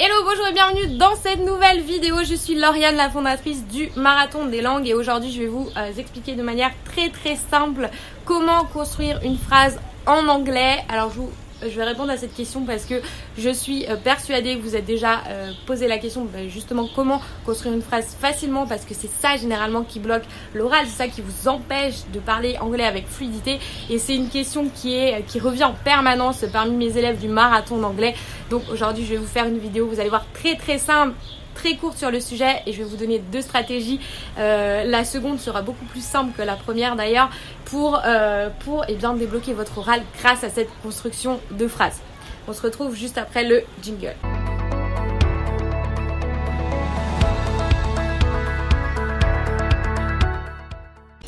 Hello, bonjour et bienvenue dans cette nouvelle vidéo. Je suis Lauriane, la fondatrice du Marathon des langues et aujourd'hui je vais vous euh, expliquer de manière très très simple comment construire une phrase en anglais. Alors je vous je vais répondre à cette question parce que je suis euh, persuadée que vous êtes déjà euh, posé la question bah, justement comment construire une phrase facilement parce que c'est ça généralement qui bloque l'oral, c'est ça qui vous empêche de parler anglais avec fluidité. Et c'est une question qui qui revient en permanence parmi mes élèves du marathon d'anglais. Donc aujourd'hui, je vais vous faire une vidéo, vous allez voir très très simple très courte sur le sujet et je vais vous donner deux stratégies. Euh, la seconde sera beaucoup plus simple que la première d'ailleurs pour, euh, eh débloquer votre oral grâce à cette construction de phrases. On se retrouve juste après le jingle.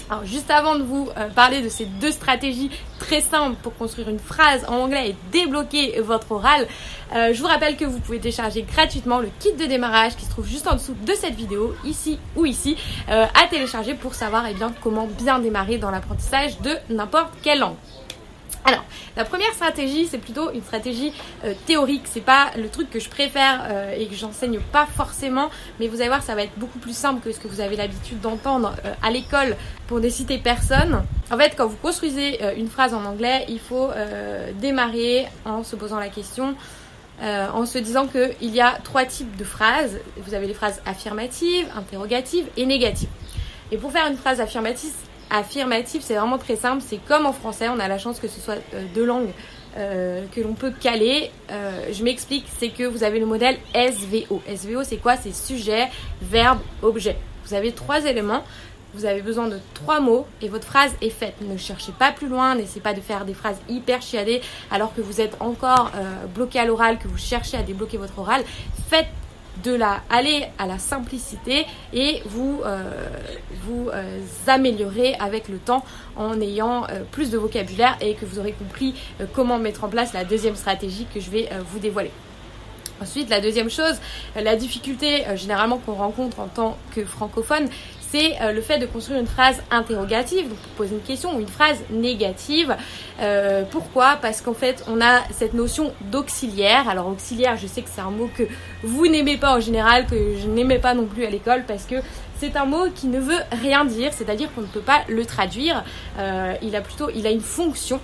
Alors juste avant de vous euh, parler de ces deux stratégies très simples pour construire une phrase en anglais et débloquer votre oral, euh, je vous rappelle que vous pouvez télécharger gratuitement le kit de démarrage qui se trouve juste en dessous de cette vidéo, ici ou ici, euh, à télécharger pour savoir eh comment bien démarrer dans l'apprentissage de n'importe quelle langue. Alors, la première stratégie, c'est plutôt une stratégie euh, théorique. C'est pas le truc que je préfère euh, et que j'enseigne pas forcément, mais vous allez voir, ça va être beaucoup plus simple que ce que vous avez l'habitude d'entendre euh, à l'école pour ne citer personne. En fait, quand vous construisez une phrase en anglais, il faut démarrer en se posant la question. en se disant qu'il y a trois types de phrases. Vous avez les phrases affirmatives, interrogatives et négatives. Et pour faire une phrase affirmative, affirmatif, c'est vraiment très simple. C'est comme en français, on a la chance que ce soit euh, deux langues euh, que l'on peut caler. Euh, je m'explique, c'est que vous avez le modèle SVO. SVO, c'est quoi? C'est sujet, verbe, objet. Vous avez trois éléments. Vous avez besoin de trois mots et votre phrase est faite. Ne cherchez pas plus loin, n'essayez pas de faire des phrases hyper chiadées alors que vous êtes encore bloqué à l'oral, que vous cherchez à débloquer votre oral. Faites de la aller à la simplicité et vous euh, vous euh, améliorez avec le temps en ayant euh, plus de vocabulaire et que vous aurez compris comment mettre en place la deuxième stratégie que je vais vous dévoiler. Ensuite, la deuxième chose, la difficulté généralement qu'on rencontre en tant que francophone, c'est euh, le fait de construire une phrase interrogative, donc pour poser une question, ou une phrase négative. Euh, pourquoi? Parce qu'en fait, on a cette notion d'auxiliaire. Alors, auxiliaire, je sais que c'est un mot que vous n'aimez pas en général, que je n'aimais pas non plus à l'école, parce que c'est un mot qui ne veut rien dire, c'est-à-dire qu'on ne peut pas le traduire. Euh, il a plutôt, il a une fonction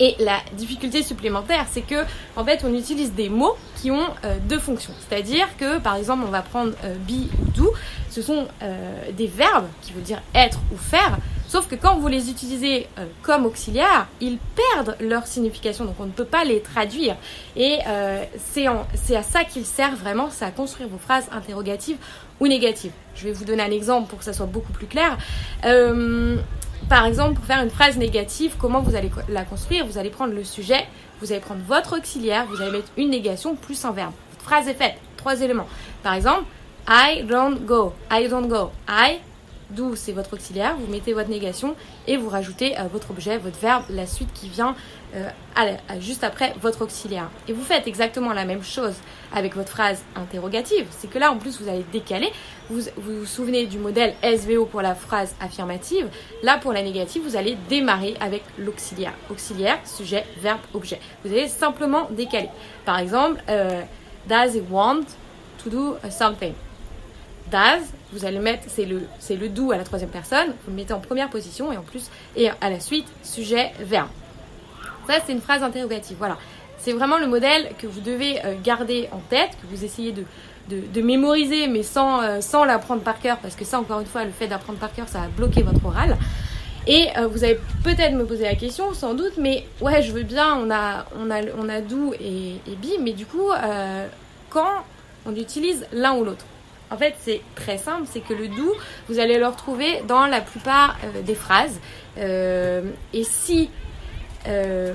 et la difficulté supplémentaire, c'est que en fait, on utilise des mots qui ont deux fonctions. C'est-à-dire que, par exemple, on va prendre be ou do. Ce sont euh, des verbes qui veulent dire être ou faire. Sauf que quand vous les utilisez comme auxiliaires, ils perdent leur signification. Donc, on ne peut pas les traduire. Et c'est à ça qu'ils servent vraiment, c'est à construire vos phrases interrogatives ou négatives. Je vais vous donner un exemple pour que ça soit beaucoup plus clair. Par exemple, pour faire une phrase négative, comment vous allez la construire? Vous allez prendre le sujet, vous allez prendre votre auxiliaire, vous allez mettre une négation plus un verbe. Phrase est faite, trois éléments. Par exemple, I don't go. I don't go. I do, c'est votre auxiliaire, vous mettez votre négation et vous rajoutez euh, votre objet, votre verbe, la suite qui vient euh, juste après votre auxiliaire. Et vous faites exactement la même chose avec votre phrase interrogative. C'est que là, en plus, vous allez décaler. Vous, vous souvenez du modèle SVO pour la phrase affirmative. Là, pour la négative, vous allez démarrer avec l'auxiliaire. Auxiliaire, sujet, verbe, objet. Vous allez simplement décaler. Par exemple, euh, does he want to do something? Does, vous allez mettre, c'est le, c'est le à la troisième personne, vous le mettez en première position et en plus, et à la suite, sujet, verbe. Ça, c'est une phrase interrogative. Voilà. C'est vraiment le modèle que vous devez euh, garder en tête, que vous essayez de, de, mémoriser, mais sans, euh, sans l'apprendre par cœur, parce que ça, encore une fois, le fait d'apprendre par cœur, ça va bloquer votre oral. Et euh, vous allez peut-être me poser la question, sans doute, mais ouais, je veux bien, on a, on a, on a et bi, mais du coup, quand on utilise l'un ou l'autre? En fait, c'est très simple, c'est que le do, vous allez le retrouver dans la plupart des phrases. et si euh,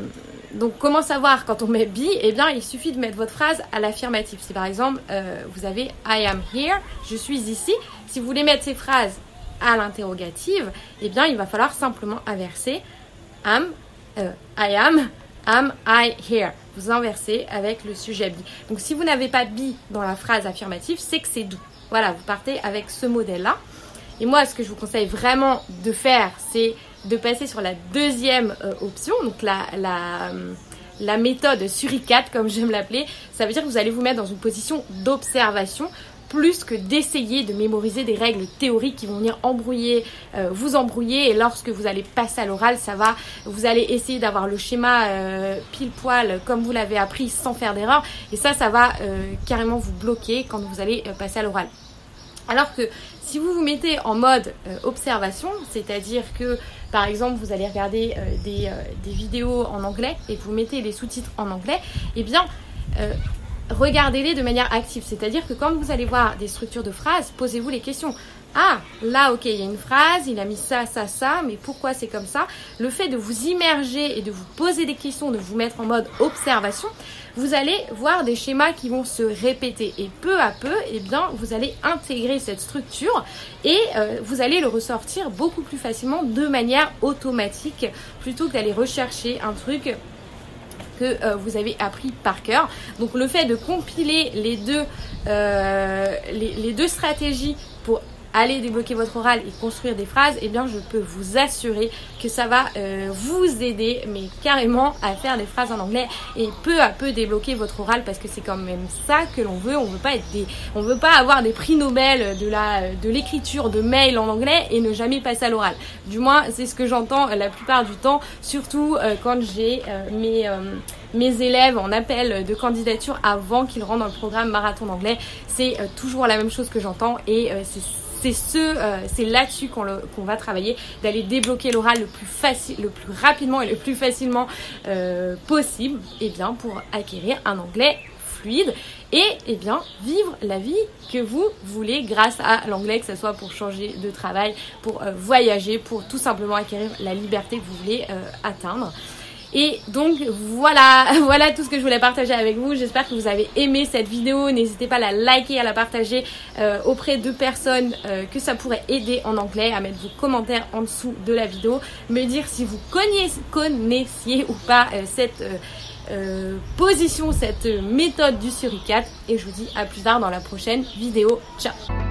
donc comment savoir quand on met be Eh bien il suffit de mettre votre phrase à l'affirmative. Si par exemple euh, vous avez I am here, je suis ici, si vous voulez mettre ces phrases à l'interrogative, eh bien il va falloir simplement inverser am, euh, I am, am I here. Vous inversez avec le sujet be. Donc si vous n'avez pas be dans la phrase affirmative, c'est que c'est doux. Voilà, vous partez avec ce modèle-là. Et moi, ce que je vous conseille vraiment de faire, c'est de passer sur la deuxième euh, option, donc la, la, méthode suricate, comme j'aime l'appeler, ça veut dire que vous allez vous mettre dans une position d'observation plus que d'essayer de mémoriser des règles théoriques qui vont venir embrouiller, euh, vous embrouiller. Et lorsque vous allez passer à l'oral, ça va, vous allez essayer d'avoir le schéma euh, pile poil comme vous l'avez appris sans faire d'erreur. Et ça, ça va euh, carrément vous bloquer quand vous allez passer à l'oral. Alors que si vous vous mettez en mode observation, c'est-à-dire que par exemple vous allez regarder des, vidéos en anglais et vous mettez les sous-titres en anglais, eh bien regardez-les de manière active. C'est-à-dire que quand vous allez voir des structures de phrases, posez-vous les questions. Ah, là, ok, il y a une phrase, il a mis ça, ça, ça, mais pourquoi c'est comme ça? Le fait de vous immerger et de vous poser des questions, de vous mettre en mode observation, vous allez voir des schémas qui vont se répéter. Et peu à peu, eh bien, vous allez intégrer cette structure et euh, vous allez le ressortir beaucoup plus facilement de manière automatique plutôt que d'aller rechercher un truc euh, vous avez appris par cœur. Donc le fait de compiler les deux, euh, les, deux stratégies pour aller débloquer votre oral et construire des phrases, eh bien je peux vous assurer que ça va euh, vous aider mais carrément à faire des phrases en anglais et peu à peu débloquer votre oral parce que c'est quand même ça que l'on veut. On veut pas être des, on veut pas avoir des prix Nobel de la de l'écriture de mail en anglais et ne jamais passer à l'oral. Du moins c'est ce que j'entends la plupart du temps, surtout euh, quand j'ai euh, mes mes élèves en appel de candidature avant qu'ils rentrent dans le programme marathon d'anglais. C'est toujours la même chose que j'entends et c'est c'est ce, euh, c'est là-dessus qu'on, va travailler, d'aller débloquer l'oral le plus facile, le plus rapidement et le plus facilement euh, possible, et eh bien pour acquérir un anglais fluide et eh bien vivre la vie que vous voulez grâce à l'anglais, que ce soit pour changer de travail, pour euh, voyager, pour tout simplement acquérir la liberté que vous voulez atteindre. Et donc voilà, voilà tout ce que je voulais partager avec vous. J'espère que vous avez aimé cette vidéo. N'hésitez pas à la liker, à la partager euh, auprès de personnes euh, que ça pourrait aider en anglais, à mettre vos commentaires en dessous de la vidéo, me dire si vous connaissiez, ou pas euh, cette position, cette méthode du suricate. Et je vous dis à plus tard dans la prochaine vidéo. Ciao